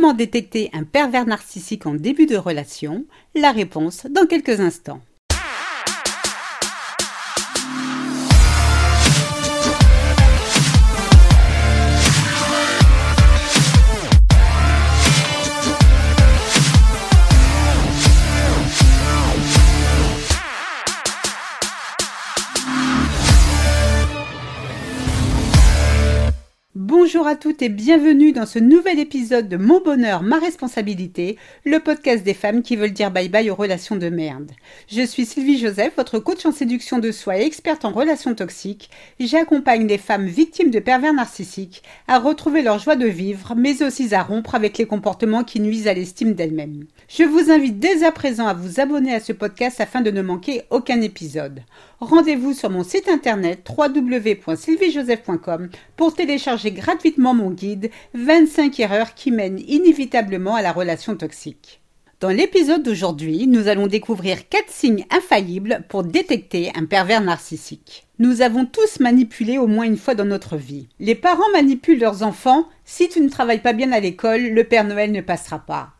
Comment détecter un pervers narcissique en début de relation? La réponse dans quelques instants. À toutes et bienvenue dans ce nouvel épisode de Mon bonheur, ma responsabilité, le podcast des femmes qui veulent dire bye bye aux relations de merde. Je suis Sylvie Joseph, votre coach en séduction de soi et experte en relations toxiques. J'accompagne les femmes victimes de pervers narcissiques à retrouver leur joie de vivre, mais aussi à rompre avec les comportements qui nuisent à l'estime d'elles-mêmes. Je vous invite dès à présent à vous abonner à ce podcast afin de ne manquer aucun épisode. Rendez-vous sur mon site internet www.sylviejoseph.com pour télécharger gratuitement mon guide 25 erreurs qui mènent inévitablement à la relation toxique. Dans l'épisode d'aujourd'hui, nous allons découvrir 4 signes infaillibles pour détecter un pervers narcissique. Nous avons tous manipulé au moins une fois dans notre vie. Les parents manipulent leurs enfants. Si tu ne travailles pas bien à l'école, le Père Noël ne passera pas.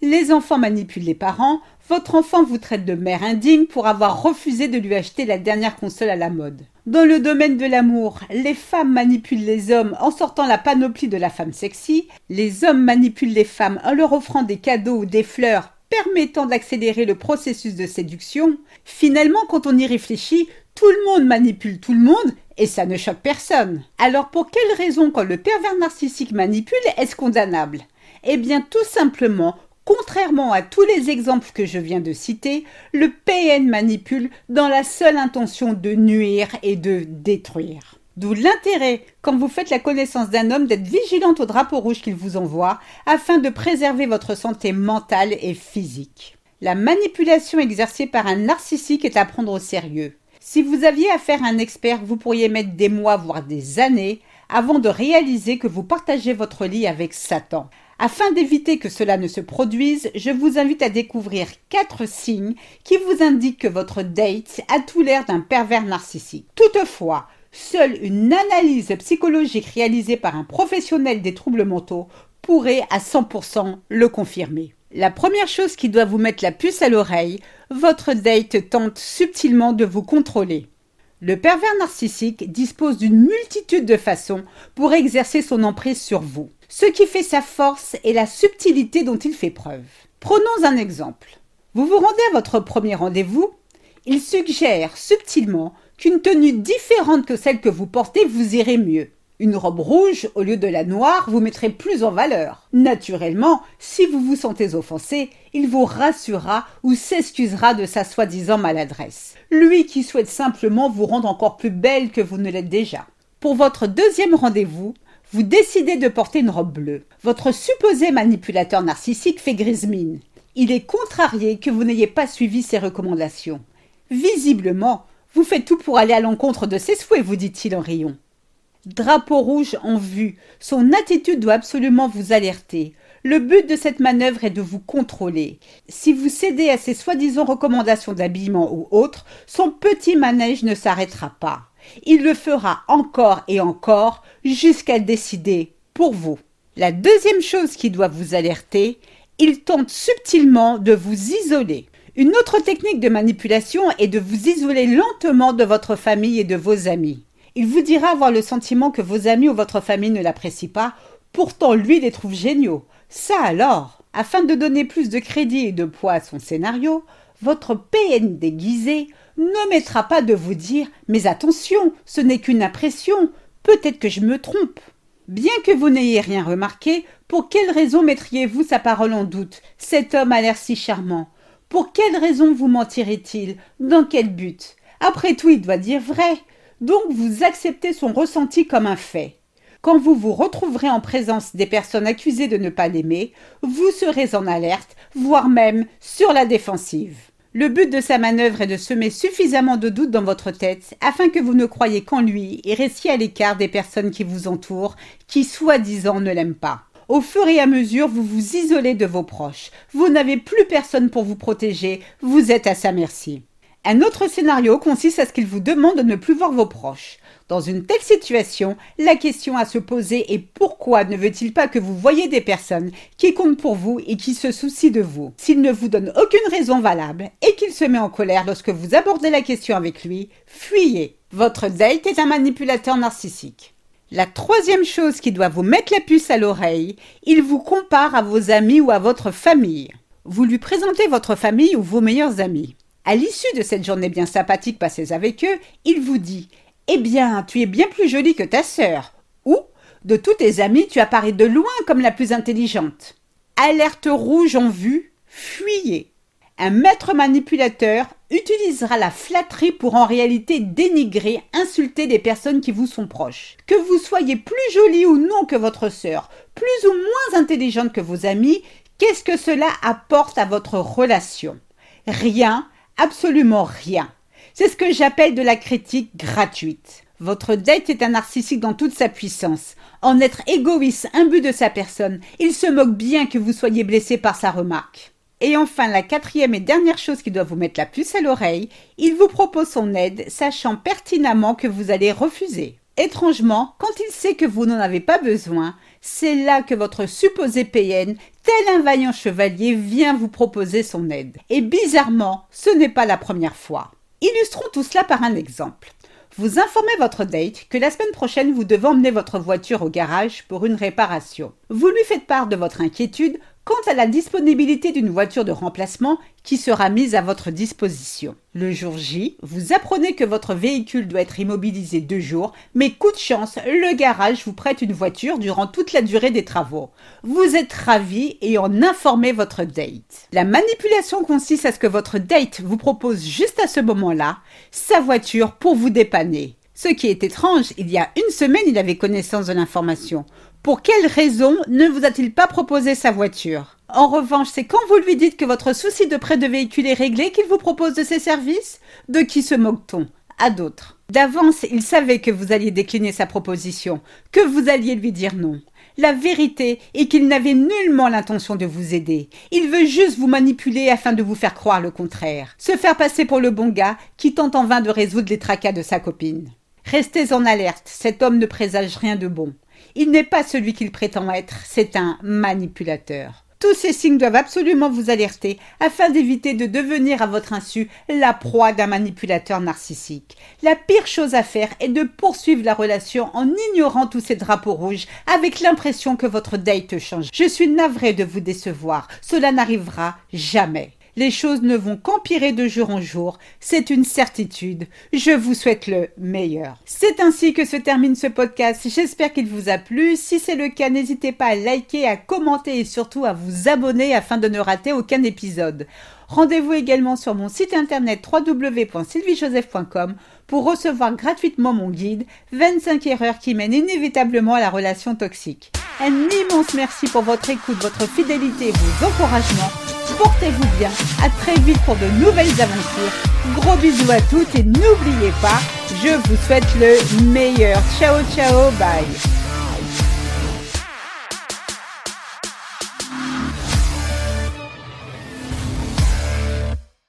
Les enfants manipulent les parents. Votre enfant vous traite de mère indigne pour avoir refusé de lui acheter la dernière console à la mode. Dans le domaine de l'amour, les femmes manipulent les hommes en sortant la panoplie de la femme sexy, les hommes manipulent les femmes en leur offrant des cadeaux ou des fleurs permettant d'accélérer le processus de séduction. Finalement, quand on y réfléchit, tout le monde manipule tout le monde et ça ne choque personne. Alors pour quelle raison quand le pervers narcissique manipule est-ce condamnable? Eh bien tout simplement Contrairement à tous les exemples que je viens de citer, le PN manipule dans la seule intention de nuire et de détruire. D'où l'intérêt, quand vous faites la connaissance d'un homme, d'être vigilante au drapeau rouge qu'il vous envoie, afin de préserver votre santé mentale et physique. La manipulation exercée par un narcissique est à prendre au sérieux. Si vous aviez affaire à un expert, vous pourriez mettre des mois, voire des années, avant de réaliser que vous partagez votre lit avec Satan. Afin d'éviter que cela ne se produise, je vous invite à découvrir quatre signes qui vous indiquent que votre date a tout l'air d'un pervers narcissique. Toutefois, seule une analyse psychologique réalisée par un professionnel des troubles mentaux pourrait à 100% le confirmer. La première chose qui doit vous mettre la puce à l'oreille, votre date tente subtilement de vous contrôler. Le pervers narcissique dispose d'une multitude de façons pour exercer son emprise sur vous. Ce qui fait sa force est la subtilité dont il fait preuve. Prenons un exemple. Vous vous rendez à votre premier rendez-vous, il suggère subtilement qu'une tenue différente que celle que vous portez vous irait mieux. Une robe rouge au lieu de la noire vous mettrait plus en valeur. Naturellement, si vous vous sentez offensé, il vous rassurera ou s'excusera de sa soi-disant maladresse. Lui qui souhaite simplement vous rendre encore plus belle que vous ne l'êtes déjà. Pour votre deuxième rendez-vous, vous décidez de porter une robe bleue. Votre supposé manipulateur narcissique fait grise mine. Il est contrarié que vous n'ayez pas suivi ses recommandations. Visiblement, vous faites tout pour aller à l'encontre de ses souhaits, vous dit-il en riant. Drapeau rouge en vue, son attitude doit absolument vous alerter. Le but de cette manœuvre est de vous contrôler. Si vous cédez à ses soi-disant recommandations d'habillement ou autres, son petit manège ne s'arrêtera pas. Il le fera encore et encore jusqu'à décider pour vous. La deuxième chose qui doit vous alerter, il tente subtilement de vous isoler. Une autre technique de manipulation est de vous isoler lentement de votre famille et de vos amis. Il vous dira avoir le sentiment que vos amis ou votre famille ne l'apprécient pas, pourtant lui les trouve géniaux. Ça alors, afin de donner plus de crédit et de poids à son scénario, votre PN déguisé ne mettra pas de vous dire Mais attention, ce n'est qu'une impression, peut-être que je me trompe. Bien que vous n'ayez rien remarqué, pour quelle raison mettriez-vous sa parole en doute? Cet homme a l'air si charmant. Pour quelle raison vous mentirait-il? Dans quel but? Après tout, il doit dire vrai. Donc vous acceptez son ressenti comme un fait. Quand vous vous retrouverez en présence des personnes accusées de ne pas l'aimer, vous serez en alerte, voire même sur la défensive. Le but de sa manœuvre est de semer suffisamment de doutes dans votre tête afin que vous ne croyiez qu'en lui et restiez à l'écart des personnes qui vous entourent, qui soi-disant ne l'aiment pas. Au fur et à mesure, vous vous isolez de vos proches. Vous n'avez plus personne pour vous protéger, vous êtes à sa merci. Un autre scénario consiste à ce qu'il vous demande de ne plus voir vos proches. Dans une telle situation, la question à se poser est pourquoi ne veut-il pas que vous voyez des personnes qui comptent pour vous et qui se soucient de vous? S'il ne vous donne aucune raison valable et qu'il se met en colère lorsque vous abordez la question avec lui, fuyez. Votre date est un manipulateur narcissique. La troisième chose qui doit vous mettre la puce à l'oreille, il vous compare à vos amis ou à votre famille. Vous lui présentez votre famille ou vos meilleurs amis. À l'issue de cette journée bien sympathique passée avec eux, il vous dit eh bien, tu es bien plus jolie que ta sœur. Ou, de tous tes amis, tu apparais de loin comme la plus intelligente. Alerte rouge en vue, fuyez. Un maître manipulateur utilisera la flatterie pour en réalité dénigrer, insulter des personnes qui vous sont proches. Que vous soyez plus jolie ou non que votre sœur, plus ou moins intelligente que vos amis, qu'est-ce que cela apporte à votre relation? Rien, absolument rien. C'est ce que j'appelle de la critique gratuite. Votre date est un narcissique dans toute sa puissance. En être égoïste, imbu de sa personne, il se moque bien que vous soyez blessé par sa remarque. Et enfin, la quatrième et dernière chose qui doit vous mettre la puce à l'oreille, il vous propose son aide, sachant pertinemment que vous allez refuser. Étrangement, quand il sait que vous n'en avez pas besoin, c'est là que votre supposé PN, tel un vaillant chevalier, vient vous proposer son aide. Et bizarrement, ce n'est pas la première fois. Illustrons tout cela par un exemple. Vous informez votre date que la semaine prochaine vous devez emmener votre voiture au garage pour une réparation. Vous lui faites part de votre inquiétude quant à la disponibilité d'une voiture de remplacement qui sera mise à votre disposition. Le jour J, vous apprenez que votre véhicule doit être immobilisé deux jours, mais coup de chance, le garage vous prête une voiture durant toute la durée des travaux. Vous êtes ravi et en informez votre date. La manipulation consiste à ce que votre date vous propose juste à ce moment-là sa voiture pour vous dépanner. Ce qui est étrange, il y a une semaine, il avait connaissance de l'information. Pour quelle raison ne vous a-t-il pas proposé sa voiture? En revanche, c'est quand vous lui dites que votre souci de prêt de véhicule est réglé qu'il vous propose de ses services? De qui se moque-t-on? À d'autres. D'avance, il savait que vous alliez décliner sa proposition, que vous alliez lui dire non. La vérité est qu'il n'avait nullement l'intention de vous aider. Il veut juste vous manipuler afin de vous faire croire le contraire. Se faire passer pour le bon gars qui tente en vain de résoudre les tracas de sa copine. Restez en alerte, cet homme ne présage rien de bon. Il n'est pas celui qu'il prétend être, c'est un manipulateur. Tous ces signes doivent absolument vous alerter afin d'éviter de devenir à votre insu la proie d'un manipulateur narcissique. La pire chose à faire est de poursuivre la relation en ignorant tous ces drapeaux rouges avec l'impression que votre date change. Je suis navré de vous décevoir. Cela n'arrivera jamais les choses ne vont qu'empirer de jour en jour, c'est une certitude. Je vous souhaite le meilleur. C'est ainsi que se termine ce podcast. J'espère qu'il vous a plu. Si c'est le cas, n'hésitez pas à liker, à commenter et surtout à vous abonner afin de ne rater aucun épisode. Rendez-vous également sur mon site internet www.sylviejoseph.com pour recevoir gratuitement mon guide 25 erreurs qui mènent inévitablement à la relation toxique. Un immense merci pour votre écoute, votre fidélité et vos encouragements. Portez-vous bien. À très vite pour de nouvelles aventures. Gros bisous à toutes et n'oubliez pas, je vous souhaite le meilleur. Ciao ciao, bye.